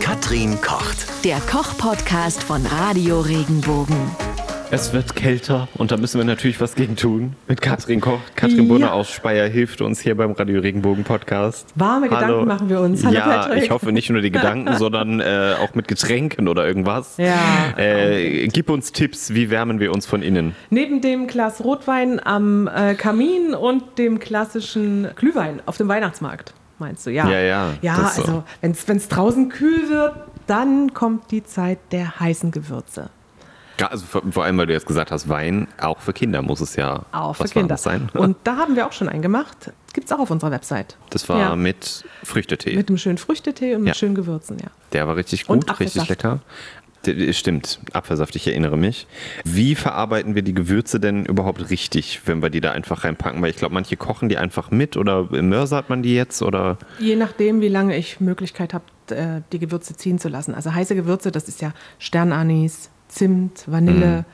Katrin kocht. Der Koch-Podcast von Radio Regenbogen. Es wird kälter und da müssen wir natürlich was gegen tun. Mit Katrin Koch. Katrin Brunner Ja. aus Speyer hilft uns hier beim Radio Regenbogen Podcast. Warme Gedanken machen wir uns. Hallo, ja, Patrick. ich hoffe nicht nur die Gedanken, sondern äh, auch mit Getränken oder irgendwas. Ja. Äh, gib uns Tipps, wie wärmen wir uns von innen? Neben dem Glas Rotwein am äh, Kamin und dem klassischen Glühwein auf dem Weihnachtsmarkt, meinst du? Ja, Ja, ja, Ja, das so. also wenn es draußen kühl wird, dann kommt die Zeit der heißen Gewürze. Ja, also vor, vor allem, weil du jetzt gesagt hast, Wein, auch für Kinder muss es ja Auch für Kinder. Sein. Und da haben wir auch schon einen gemacht. Gibt es auch auf unserer Website. das war Ja. mit Früchtetee. Mit einem schönen Früchtetee und mit Ja. schönen Gewürzen, ja. Der war richtig gut, richtig lecker. Stimmt, Apfelsaft, ich erinnere mich. Wie verarbeiten wir die Gewürze denn überhaupt richtig, wenn wir die da einfach reinpacken? Weil ich glaube, manche kochen die einfach mit oder mörsert man die jetzt oder Je nachdem, wie lange ich Möglichkeit habe, äh, die Gewürze ziehen zu lassen. Also heiße Gewürze, das ist ja Sternanis, Zimt, Vanille,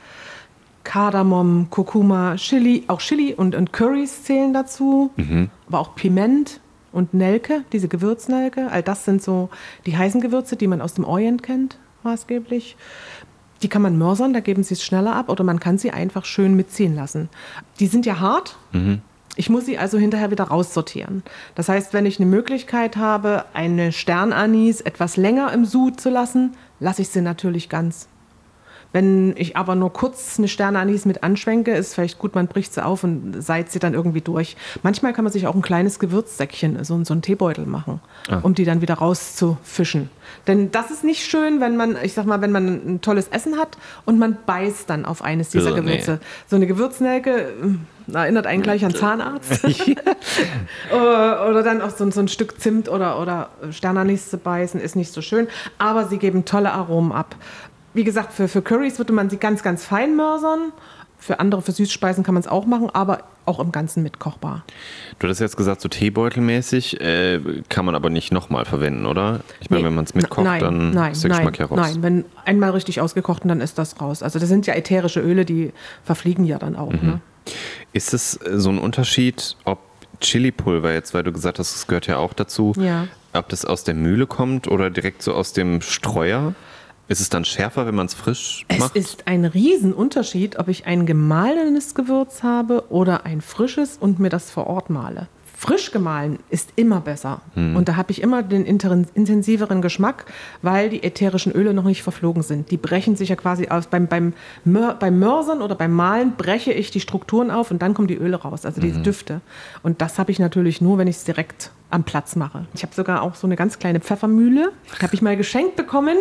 Kardamom, Kurkuma, Chili, auch Chili und, und Currys zählen dazu, aber auch Piment und Nelke, diese Gewürznelke. All das sind so die heißen Gewürze, die man aus dem Orient kennt, maßgeblich. Die kann man mörsern, da geben sie es schneller ab oder man kann sie einfach schön mitziehen lassen. Die sind ja hart. Ich muss sie also hinterher wieder raussortieren. Das heißt, wenn ich eine Möglichkeit habe, eine Sternanis etwas länger im Sud zu lassen, lasse ich sie natürlich ganz. Wenn ich aber nur kurz eine Sternanis mit anschwenke, ist vielleicht gut, man bricht sie auf und seizt sie dann irgendwie durch. Manchmal kann man sich auch ein kleines Gewürzsäckchen, so, so einen Teebeutel machen, um die dann wieder rauszufischen. Denn das ist nicht schön, wenn man, ich sag mal, wenn man ein tolles Essen hat und man beißt dann auf eines dieser Ugh, nee. Gewürze. So eine Gewürznelke äh, erinnert einen gleich an Zahnarzt. oder, oder dann auch so, so ein Stück Zimt oder, oder Sternanis zu beißen, ist nicht so schön. Aber sie geben tolle Aromen ab. Wie gesagt, für, für Currys würde man sie ganz, ganz fein mörsern. Für andere, für Süßspeisen kann man es auch machen, aber auch im Ganzen mitkochbar. du hast jetzt gesagt, so Teebeutelmäßig, äh, kann man aber nicht nochmal verwenden, oder? Ich meine, Nee. wenn man es mitkocht, nein, dann nein, ist der Geschmack ja raus. Nein, wenn einmal richtig ausgekocht, dann ist das raus. Also das sind ja ätherische Öle, die verfliegen ja dann auch. Mhm. Ne? Ist es äh, so ein Unterschied, ob Chili-Pulver jetzt, weil du gesagt hast, es gehört ja auch dazu, Ja. ob das aus der Mühle kommt oder direkt so aus dem Streuer? Ist es dann schärfer, wenn man es frisch Es macht? ist ein Riesenunterschied, ob ich ein gemahlenes Gewürz habe oder ein frisches und mir das vor Ort male. Frisch gemahlen ist immer besser. Hm. Und da habe ich immer den intensiveren Geschmack, weil die ätherischen Öle noch nicht verflogen sind. Die brechen sich ja quasi aus. Beim, beim, Mör, beim Mörsern oder beim Mahlen breche ich die Strukturen auf und dann kommen die Öle raus, also Mhm. diese Düfte. Und das habe ich natürlich nur, wenn ich es direkt am Platz mache. Ich habe sogar auch so eine ganz kleine Pfeffermühle. Habe ich mal geschenkt bekommen.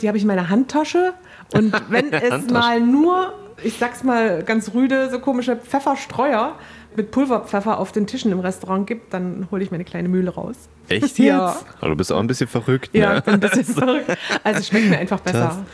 Die habe ich in meiner Handtasche. Und wenn es mal nur, ich sag's mal ganz rüde, so komische Pfefferstreuer mit Pulverpfeffer auf den Tischen im Restaurant gibt, dann hole ich meine kleine Mühle raus. Echt jetzt? Ja. Aber du bist auch ein bisschen verrückt, Ja, ne? ich bin ein bisschen verrückt. Also es schmeckt mir einfach besser.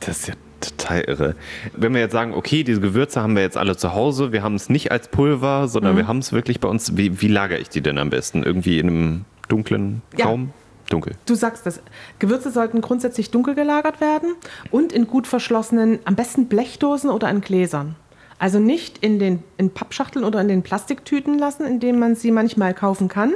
Das ist ja total irre. Wenn wir jetzt sagen, okay, diese Gewürze haben wir jetzt alle zu Hause, wir haben es nicht als Pulver, Mhm. sondern wir haben es wirklich bei uns. Wie, wie lagere ich die denn am besten? Irgendwie in einem dunklen Ja. Raum? Dunkel. Du sagst das. Gewürze sollten grundsätzlich dunkel gelagert werden und in gut verschlossenen, am besten Blechdosen oder in Gläsern. Also nicht in den in Pappschachteln oder in den Plastiktüten lassen, in denen man sie manchmal kaufen kann,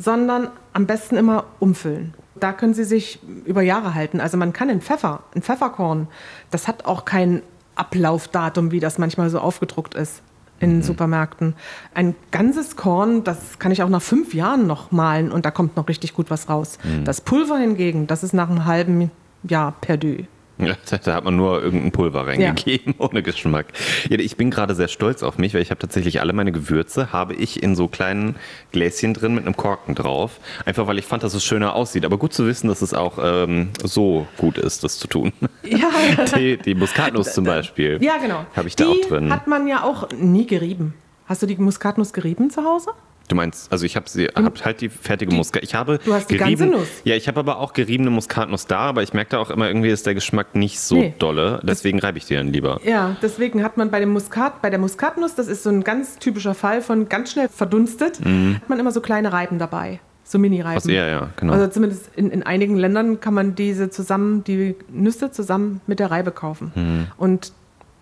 sondern am besten immer umfüllen. Da können sie sich über Jahre halten. Also man kann einen Pfeffer, ein Pfefferkorn, das hat auch kein Ablaufdatum, wie das manchmal so aufgedruckt ist in Supermärkten. Ein ganzes Korn, das kann ich auch nach fünf Jahren noch malen und da kommt noch richtig gut was raus. Das Pulver hingegen, das ist nach einem halben Jahr perdu. Ja, da, da hat man nur irgendein Pulver reingegeben, ohne Geschmack. Ja, ich bin gerade sehr stolz auf mich, weil ich habe tatsächlich alle meine Gewürze, habe ich in so kleinen Gläschen drin mit einem Korken drauf. Einfach weil ich fand, dass es schöner aussieht. Aber gut zu wissen, dass es auch ähm, so gut ist, das zu tun. Ja, die, die Muskatnuss zum Beispiel. ja genau. Habe ich da Die auch drin. hat man ja auch nie gerieben. Hast du die Muskatnuss gerieben zu Hause? Du meinst, also ich habe sie, hab halt die fertige Muskat. Ich habe Du hast die gerieben, ganze Nuss. Ja, ich habe aber auch geriebene Muskatnuss da, aber ich merke da auch immer irgendwie ist der Geschmack nicht so Nee. dolle. Deswegen reibe ich die dann lieber. Ja, deswegen hat man bei dem Muskat, bei der Muskatnuss, das ist so ein ganz typischer Fall von ganz schnell verdunstet, hat man immer so kleine Reiben dabei. So Mini-Reiben. Also, ja, ja, genau. Also zumindest in, in einigen Ländern kann man diese zusammen, die Nüsse zusammen mit der Reibe kaufen. Mhm. Und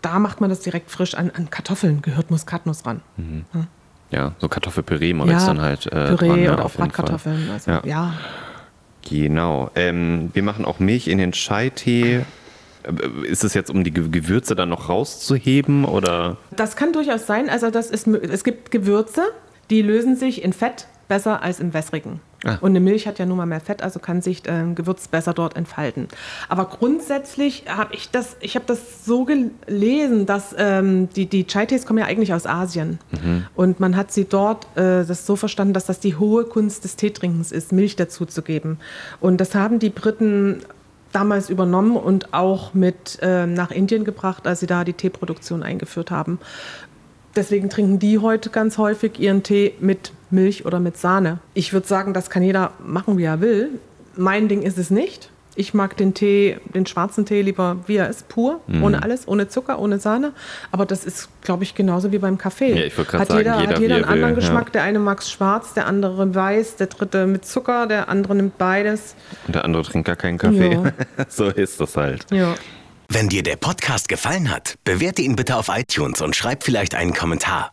da macht man das direkt frisch an, an Kartoffeln, gehört Muskatnuss ran. Ja, so Kartoffelpüree mache ich dann halt. Äh, Püree dran, ja, oder auf. Bratkartoffeln. Also, Ja. ja. Genau. Ähm, wir machen auch Milch in den Chai-Tee. Äh, Ist es jetzt, um die Ge- Gewürze dann noch rauszuheben oder? Das kann durchaus sein. Also das ist, es gibt Gewürze, die lösen sich in Fett besser als im wässrigen. Ah. Und eine Milch hat ja nun mal mehr Fett, also kann sich äh, Gewürz besser dort entfalten. Aber grundsätzlich habe ich das, ich habe das so gelesen, dass ähm, die, die Chai-Tees kommen ja eigentlich aus Asien. Und man hat sie dort äh, das so verstanden, dass das die hohe Kunst des Teetrinkens ist, Milch dazuzugeben. Und das haben die Briten damals übernommen und auch mit ähm, nach Indien gebracht, als sie da die Teeproduktion eingeführt haben. Deswegen trinken die heute ganz häufig ihren Tee mit Milch oder mit Sahne. Ich würde sagen, das kann jeder machen, wie er will. Mein Ding ist es nicht. Ich mag den Tee, den schwarzen Tee lieber, wie er ist, pur, ohne alles, ohne Zucker, ohne Sahne. Aber das ist, glaube ich, genauso wie beim Kaffee. Ja, ich hat sagen, jeder, jeder, hat jeder er einen anderen will, ja. Geschmack. Der eine mag es schwarz, der andere weiß, der dritte mit Zucker, der andere nimmt beides. Und der andere trinkt gar keinen Kaffee. Ja. so ist das halt. Ja. Wenn dir der Podcast gefallen hat, bewerte ihn bitte auf iTunes und schreib vielleicht einen Kommentar.